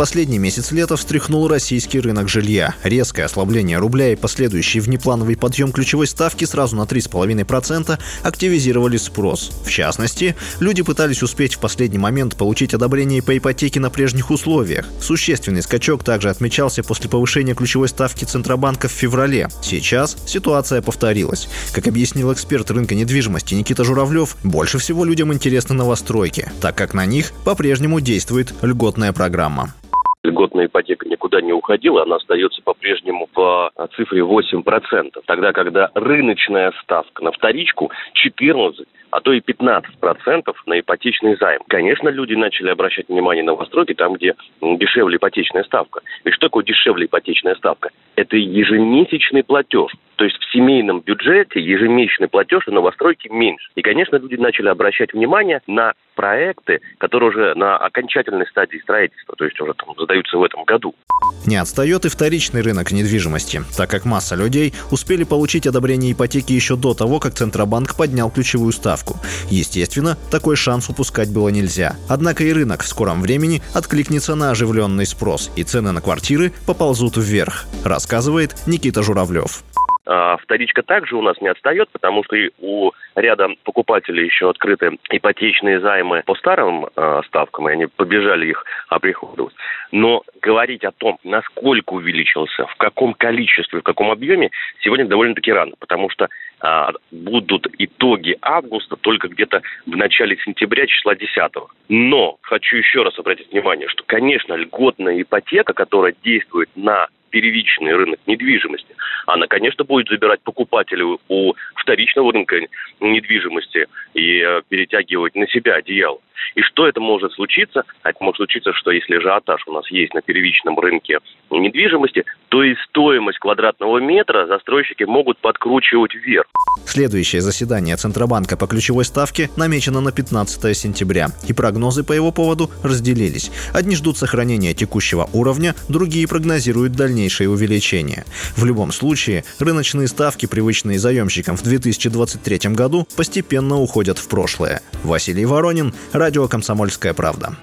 Последний месяц лета встряхнул российский рынок жилья. Резкое ослабление рубля и последующий внеплановый подъем ключевой ставки сразу на 3,5% активизировали спрос. В частности, люди пытались успеть в последний момент получить одобрение по ипотеке на прежних условиях. Существенный скачок также отмечался после повышения ключевой ставки Центробанка в феврале. Сейчас ситуация повторилась. Как объяснил эксперт рынка недвижимости Никита Журавлев, больше всего людям интересны новостройки, так как на них по-прежнему действует льготная программа льготная ипотека никуда не уходила, она остается по-прежнему по цифре 8%. Тогда, когда рыночная ставка на вторичку 14, а то и 15% на ипотечный займ. Конечно, люди начали обращать внимание на новостройки там, где дешевле ипотечная ставка. И что такое дешевле ипотечная ставка? Это ежемесячный платеж. То есть в семейном бюджете ежемесячный платеж на новостройки меньше. И, конечно, люди начали обращать внимание на проекты, которые уже на окончательной стадии строительства, то есть уже там задаются в этом году. Не отстает и вторичный рынок недвижимости, так как масса людей успели получить одобрение ипотеки еще до того, как Центробанк поднял ключевую ставку. Естественно, такой шанс упускать было нельзя. Однако и рынок в скором времени откликнется на оживленный спрос, и цены на квартиры поползут вверх, рассказывает Никита Журавлев. А, вторичка также у нас не отстает, потому что у ряда покупателей еще открыты ипотечные займы по старым э, ставкам, и они побежали их оприходовать. Но говорить о том, насколько увеличился, в каком количестве, в каком объеме, сегодня довольно-таки рано, потому что э, будут итоги августа только где-то в начале сентября, числа 10 -го. Но хочу еще раз обратить внимание, что, конечно, льготная ипотека, которая действует на первичный рынок недвижимости, она, конечно, будет забирать покупателей у вторичного рынка недвижимости и э, перетягивать на себя одеяло. И что это может случиться? Это может случиться, что если ажиотаж у нас есть на первичном рынке недвижимости, то и стоимость квадратного метра застройщики могут подкручивать вверх. Следующее заседание Центробанка по ключевой ставке намечено на 15 сентября, и прогнозы по его поводу разделились. Одни ждут сохранения текущего уровня, другие прогнозируют дальнейшее увеличение. В любом случае, рыночные ставки, привычные заемщикам в 2023 году, постепенно уходят в прошлое. Василий Воронин, Радио «Комсомольская правда».